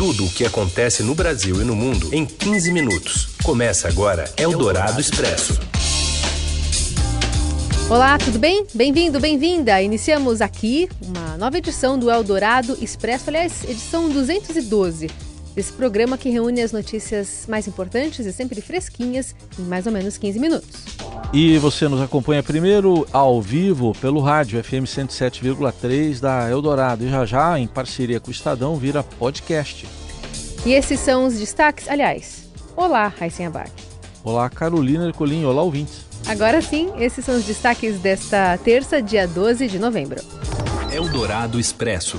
Tudo o que acontece no Brasil e no mundo em 15 minutos. Começa agora Eldorado Expresso. Olá, tudo bem? Bem-vindo, bem-vinda. Iniciamos aqui uma nova edição do Eldorado Expresso, aliás, edição 212 desse programa que reúne as notícias mais importantes e sempre fresquinhas em mais ou menos 15 minutos. E você nos acompanha primeiro ao vivo pelo rádio FM 107,3 da Eldorado e já já em parceria com o Estadão vira podcast. E esses são os destaques, aliás. Olá, Raíssen Abac. Olá, Carolina Ercolim. Olá, ouvintes. Agora sim, esses são os destaques desta terça, dia 12 de novembro. Eldorado Expresso.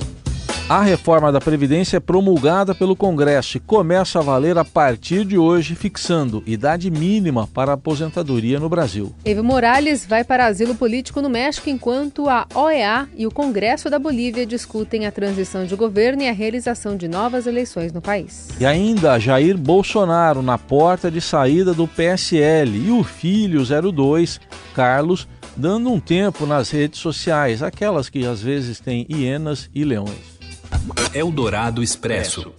A reforma da Previdência é promulgada pelo Congresso e começa a valer a partir de hoje, fixando idade mínima para a aposentadoria no Brasil. Evo Morales vai para asilo político no México enquanto a OEA e o Congresso da Bolívia discutem a transição de governo e a realização de novas eleições no país. E ainda Jair Bolsonaro na porta de saída do PSL e o filho 02, Carlos, dando um tempo nas redes sociais, aquelas que às vezes têm hienas e leões. Eldorado Expresso.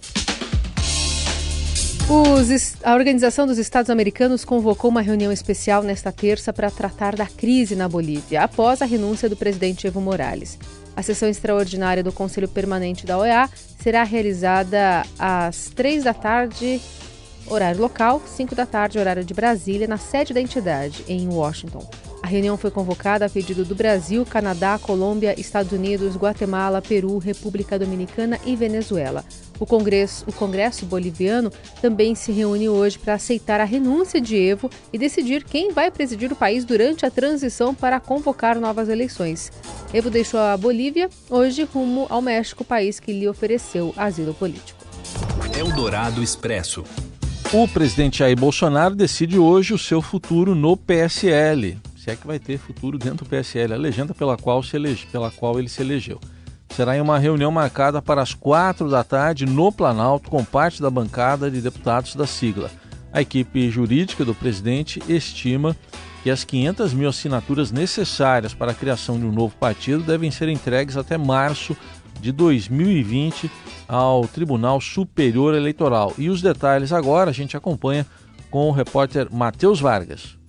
Os, a Organização dos Estados Americanos convocou uma reunião especial nesta terça para tratar da crise na Bolívia, após a renúncia do presidente Evo Morales. A sessão extraordinária do Conselho Permanente da OEA será realizada às três da tarde, horário local, cinco da tarde, horário de Brasília, na sede da entidade, em Washington. A reunião foi convocada a pedido do Brasil, Canadá, Colômbia, Estados Unidos, Guatemala, Peru, República Dominicana e Venezuela. O Congresso, o Congresso boliviano também se reúne hoje para aceitar a renúncia de Evo e decidir quem vai presidir o país durante a transição para convocar novas eleições. Evo deixou a Bolívia hoje rumo ao México, país que lhe ofereceu asilo político. Eldorado Expresso. O presidente Jair Bolsonaro decide hoje o seu futuro no PSL se é que vai ter futuro dentro do PSL, a legenda pela qual, se elege, pela qual ele se elegeu. Será em uma reunião marcada para as quatro da tarde no Planalto, com parte da bancada de deputados da sigla. A equipe jurídica do presidente estima que as 500 mil assinaturas necessárias para a criação de um novo partido devem ser entregues até março de 2020 ao Tribunal Superior Eleitoral. E os detalhes agora a gente acompanha com o repórter Matheus Vargas.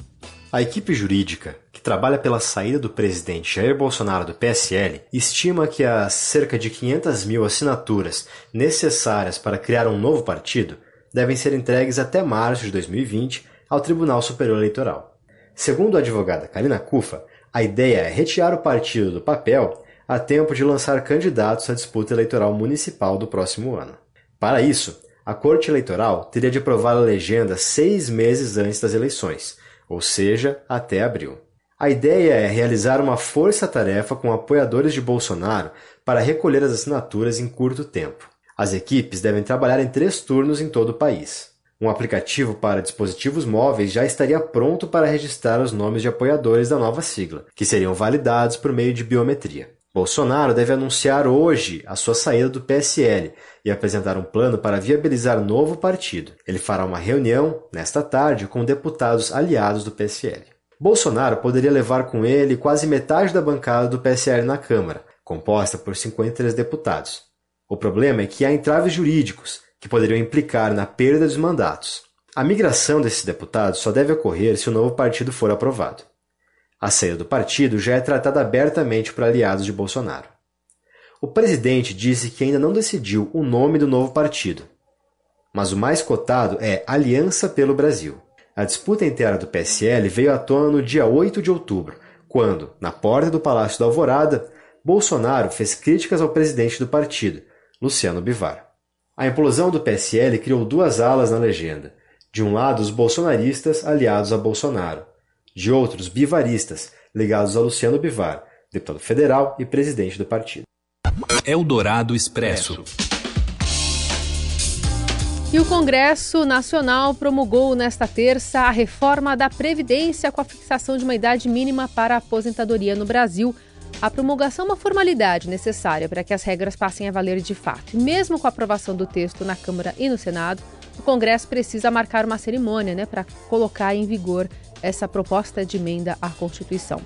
A equipe jurídica, que trabalha pela saída do presidente Jair Bolsonaro do PSL, estima que as cerca de 500 mil assinaturas necessárias para criar um novo partido devem ser entregues até março de 2020 ao Tribunal Superior Eleitoral. Segundo a advogada Karina Kufa, a ideia é retirar o partido do papel a tempo de lançar candidatos à disputa eleitoral municipal do próximo ano. Para isso, a Corte Eleitoral teria de aprovar a legenda seis meses antes das eleições, ou seja, até abril. A ideia é realizar uma força-tarefa com apoiadores de Bolsonaro para recolher as assinaturas em curto tempo. As equipes devem trabalhar em três turnos em todo o país. Um aplicativo para dispositivos móveis já estaria pronto para registrar os nomes de apoiadores da nova sigla, que seriam validados por meio de biometria. Bolsonaro deve anunciar hoje a sua saída do PSL e apresentar um plano para viabilizar novo partido. Ele fará uma reunião nesta tarde com deputados aliados do PSL. Bolsonaro poderia levar com ele quase metade da bancada do PSL na Câmara, composta por 53 deputados. O problema é que há entraves jurídicos que poderiam implicar na perda dos mandatos. A migração desses deputados só deve ocorrer se o novo partido for aprovado. A saída do partido já é tratada abertamente por aliados de Bolsonaro. O presidente disse que ainda não decidiu o nome do novo partido, mas o mais cotado é Aliança pelo Brasil. A disputa interna do PSL veio à tona no dia 8 de outubro, quando, na porta do Palácio da Alvorada, Bolsonaro fez críticas ao presidente do partido, Luciano Bivar. A implosão do PSL criou duas alas na legenda. De um lado, os bolsonaristas aliados a Bolsonaro, de outros bivaristas, ligados a Luciano Bivar, deputado federal e presidente do partido. Eldorado Expresso. E o Congresso Nacional promulgou nesta terça a reforma da Previdência com a fixação de uma idade mínima para a aposentadoria no Brasil. A promulgação é uma formalidade necessária para que as regras passem a valer de fato. E mesmo com a aprovação do texto na Câmara e no Senado, o Congresso precisa marcar uma cerimônia né, para colocar em vigor essa proposta de emenda à Constituição.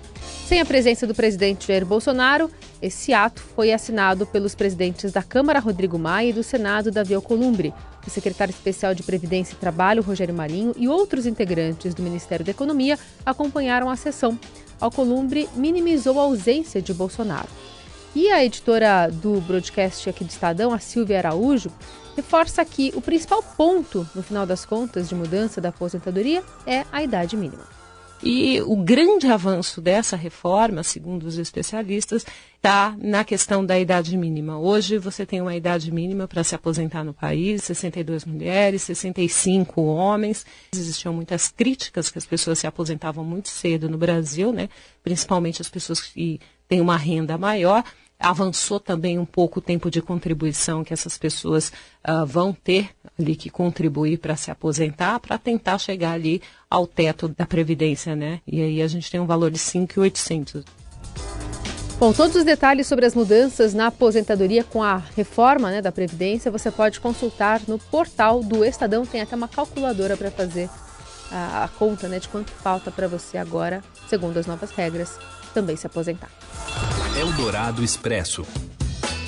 Sem a presença do presidente Jair Bolsonaro, esse ato foi assinado pelos presidentes da Câmara, Rodrigo Maia, e do Senado, Davi Alcolumbre, o secretário especial de Previdência e Trabalho, Rogério Marinho, e outros integrantes do Ministério da Economia acompanharam a sessão. Alcolumbre minimizou a ausência de Bolsonaro. E a editora do broadcast aqui do Estadão, a Silvia Araújo, reforça que o principal ponto, no final das contas, de mudança da aposentadoria é a idade mínima. E o grande avanço dessa reforma, segundo os especialistas, está na questão da idade mínima. Hoje você tem uma idade mínima para se aposentar no país, 62 mulheres, 65 homens. Existiam muitas críticas que as pessoas se aposentavam muito cedo no Brasil, né? principalmente as pessoas que têm uma renda maior avançou também um pouco o tempo de contribuição que essas pessoas uh, vão ter ali que contribuir para se aposentar, para tentar chegar ali ao teto da Previdência, né? E aí a gente tem um valor de 5.800. Bom, todos os detalhes sobre as mudanças na aposentadoria com a reforma né, da Previdência você pode consultar no portal do Estadão. Tem até uma calculadora para fazer a, a, conta né, de quanto falta para você agora, segundo as novas regras, também se aposentar. Eldorado Expresso.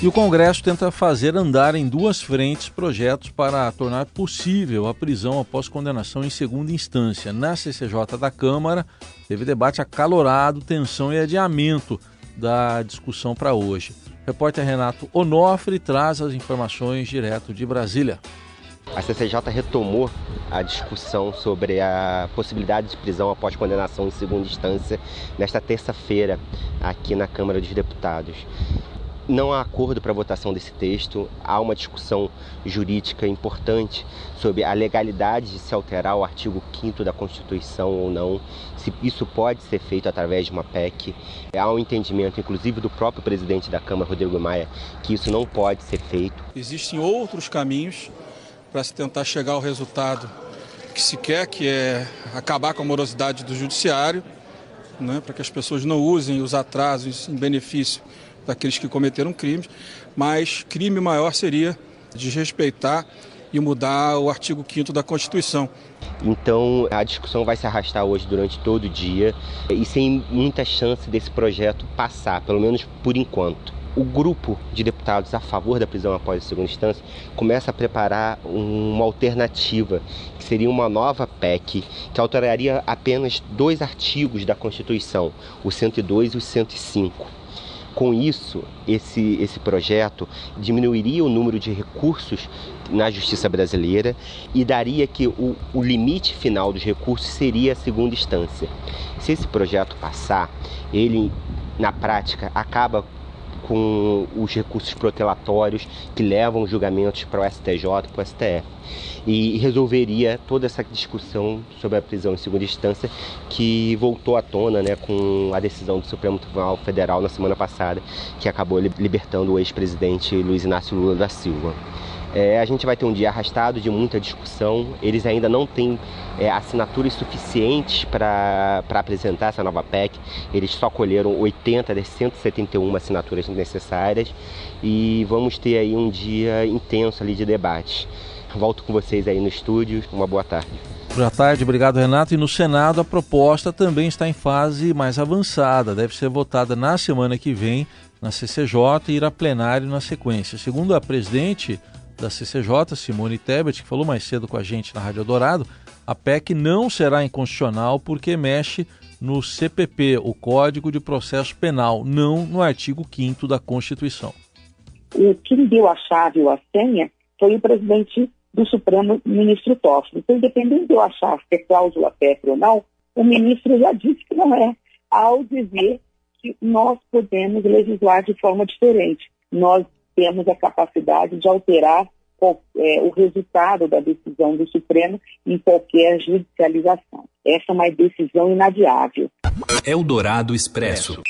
E o Congresso tenta fazer andar em duas frentes projetos para tornar possível a prisão após condenação em segunda instância. Na CCJ da Câmara, teve debate acalorado, tensão e adiamento da discussão para hoje. O repórter Renato Onofre traz as informações direto de Brasília. A CCJ retomou a discussão sobre a possibilidade de prisão após condenação em segunda instância nesta terça-feira aqui na Câmara dos Deputados. Não há acordo para a votação desse texto, há uma discussão jurídica importante sobre a legalidade de se alterar o artigo 5 da Constituição ou não, se isso pode ser feito através de uma PEC. Há um entendimento, inclusive do próprio presidente da Câmara, Rodrigo Maia, que isso não pode ser feito. Existem outros caminhos para se tentar chegar ao resultado que se quer, que é acabar com a morosidade do judiciário, né, para que as pessoas não usem os atrasos em benefício daqueles que cometeram crimes, mas crime maior seria desrespeitar e mudar o artigo 5 da Constituição. Então a discussão vai se arrastar hoje durante todo o dia e sem muita chance desse projeto passar, pelo menos por enquanto o grupo de deputados a favor da prisão após a segunda instância começa a preparar uma alternativa, que seria uma nova PEC, que alteraria apenas dois artigos da Constituição, o 102 e o 105. Com isso, esse, esse projeto diminuiria o número de recursos na justiça brasileira e daria que o, o limite final dos recursos seria a segunda instância. Se esse projeto passar, ele na prática acaba com os recursos protelatórios que levam julgamentos para o STJ, para o STF. E resolveria toda essa discussão sobre a prisão em segunda instância que voltou à tona né, com a decisão do Supremo Tribunal Federal na semana passada, que acabou libertando o ex-presidente Luiz Inácio Lula da Silva. É, a gente vai ter um dia arrastado de muita discussão. Eles ainda não têm é, assinaturas suficientes para apresentar essa nova PEC. Eles só colheram 80 das 171 assinaturas necessárias e vamos ter aí um dia intenso ali de debate. Volto com vocês aí no estúdio. Uma boa tarde. Boa tarde, obrigado Renato. E no Senado a proposta também está em fase mais avançada. Deve ser votada na semana que vem na CCJ e ir a plenário na sequência. Segundo a presidente da CCJ, Simone Tebet, que falou mais cedo com a gente na Rádio Dourado, a PEC não será inconstitucional porque mexe no CPP, o Código de Processo Penal, não no artigo 5 da Constituição. O quem deu a chave ou a senha foi o presidente do Supremo, ministro Toffoli. Então, independente de eu achar se é cláusula PEC ou não, o ministro já disse que não é, ao dizer que nós podemos legislar de forma diferente. Nós temos a capacidade de alterar é, o resultado da decisão do Supremo em qualquer judicialização. Essa é uma decisão inadiável. Eldorado Expresso.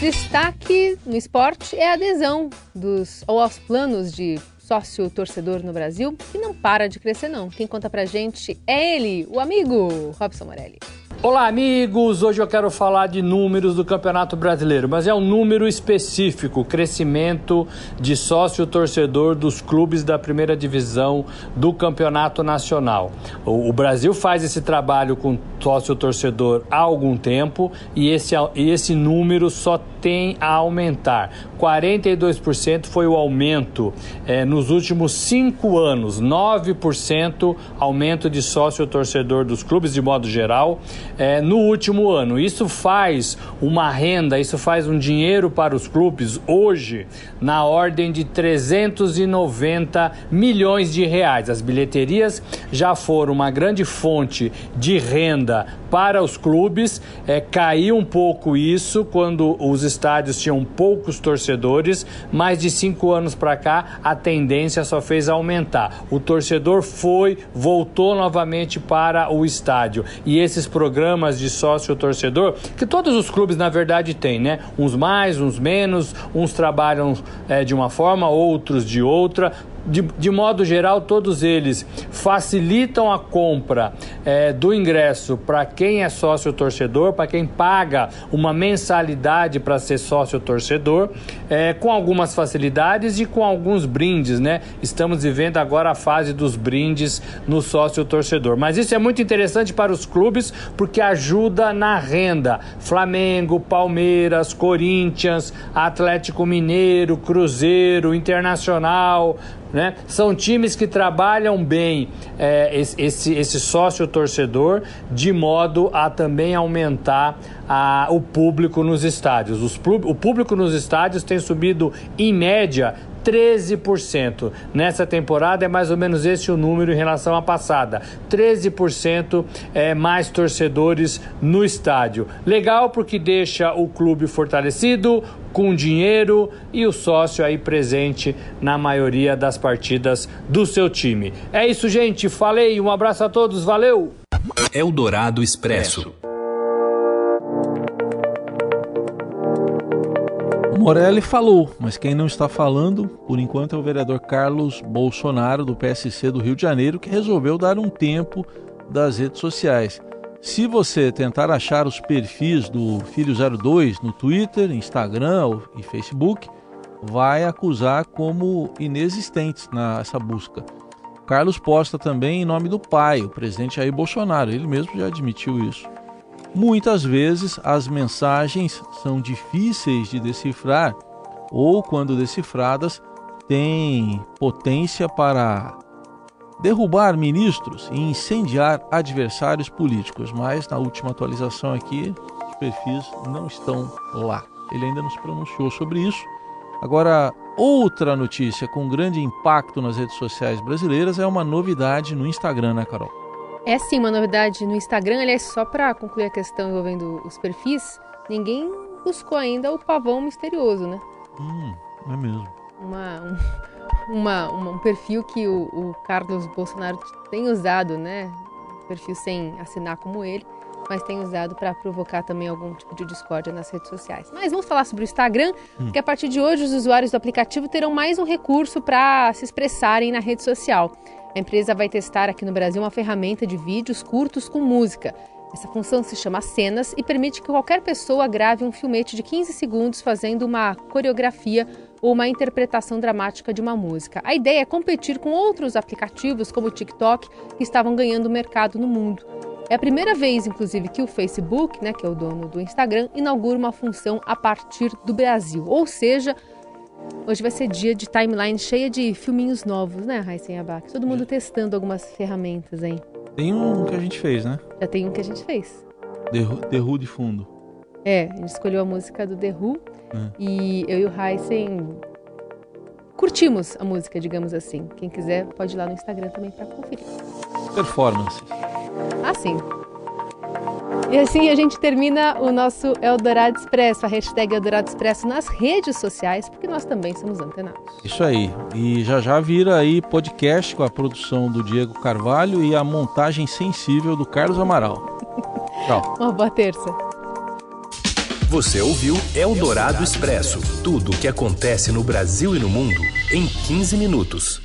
Destaque no esporte é a adesão dos, ou aos planos de sócio torcedor no Brasil, que não para de crescer não. Quem conta pra gente é ele, o amigo Robson Morelli. Olá, amigos! Hoje eu quero falar de números do Campeonato Brasileiro, mas é um número específico: crescimento de sócio-torcedor dos clubes da primeira divisão do Campeonato Nacional. O, Brasil faz esse trabalho com sócio-torcedor há algum tempo e esse, esse número só tem a aumentar. 42% foi o aumento é, nos últimos cinco anos, 9% aumento de sócio-torcedor dos clubes de modo geral é, no último ano. Isso faz uma renda, isso faz um dinheiro para os clubes hoje na ordem de 390 milhões de reais. As bilheterias já foram uma grande fonte de renda para os clubes. É, caiu um pouco isso quando os estádios tinham poucos torcedores, mas de cinco anos para cá a tendência só fez aumentar. O torcedor foi, voltou novamente para o estádio e esses programas de sócio-torcedor, que todos os clubes na verdade têm, né? Uns mais, uns menos, uns trabalham é, de uma forma, outros de outra de, de modo geral, todos eles facilitam a compra é, do ingresso para quem é sócio torcedor, para quem paga uma mensalidade para ser sócio torcedor, é, com algumas facilidades e com alguns brindes, né? Estamos vivendo agora a fase dos brindes no sócio torcedor. Mas isso é muito interessante para os clubes porque ajuda na renda. Flamengo, Palmeiras, Corinthians, Atlético Mineiro, Cruzeiro, Internacional, né? São times que trabalham bem é, esse, esse sócio torcedor de modo a também aumentar a, o público nos estádios. Os, o público nos estádios tem subido em média 13%. Nessa temporada é mais ou menos esse o número em relação à passada. 13% é mais torcedores no estádio. Legal porque deixa o clube fortalecido, com dinheiro e o sócio aí presente na maioria das partidas do seu time. É isso, gente. Falei, um abraço a todos, valeu! Eldorado Expresso. Morelli falou, mas quem não está falando, por enquanto, é o vereador Carlos Bolsonaro, do PSC do Rio de Janeiro, que resolveu dar um tempo das redes sociais. Se você tentar achar os perfis do Filho 02 no Twitter, Instagram e Facebook, vai acusar como inexistentes nessa busca. Carlos posta também em nome do pai, o presidente Jair Bolsonaro. Ele mesmo já admitiu isso. Muitas vezes as mensagens são difíceis de decifrar ou, quando decifradas, têm potência para derrubar ministros e incendiar adversários políticos. Mas na última atualização aqui, os perfis não estão lá. Ele ainda não se pronunciou sobre isso. Agora, outra notícia com grande impacto nas redes sociais brasileiras é uma novidade no Instagram, né, Carol? É sim uma novidade no Instagram, aliás, só para concluir a questão envolvendo os perfis, ninguém buscou ainda o pavão misterioso, né? Hum, é mesmo. Uma, um, uma, uma, um perfil que o, o, Carlos Bolsonaro tem usado, né? Perfil sem assinar como ele, mas tem usado para provocar também algum tipo de discórdia nas redes sociais. Mas vamos falar sobre o Instagram, hum. porque a partir de hoje os usuários do aplicativo terão mais um recurso para se expressarem na rede social. A empresa vai testar aqui no Brasil uma ferramenta de vídeos curtos com música. Essa função se chama Cenas e permite que qualquer pessoa grave um filmete de 15 segundos fazendo uma coreografia ou uma interpretação dramática de uma música. A ideia é competir com outros aplicativos como o TikTok que estavam ganhando mercado no mundo. É a primeira vez, inclusive, que o Facebook, né, que é o dono do Instagram, inaugura uma função a partir do Brasil, ou seja, Hoje vai ser dia de timeline cheia de filminhos novos, né, Raíssen Abac? Todo mundo testando algumas ferramentas aí. Tem um que a gente fez, né? Já tem um que a gente fez. The Who de fundo. É, a gente escolheu a música do The Who é. e eu e o Heisen curtimos a música, digamos assim. Quem quiser pode ir lá no Instagram também para conferir. Performance. Ah, sim. E assim a gente termina o nosso Eldorado Expresso, a hashtag Eldorado Expresso nas redes sociais, porque nós também somos antenados. Isso aí. E já já vira aí podcast com a produção do Diego Carvalho e a montagem sensível do Carlos Amaral. Tchau. Uma boa terça. Você ouviu Eldorado Expresso tudo o que acontece no Brasil e no mundo em 15 minutos.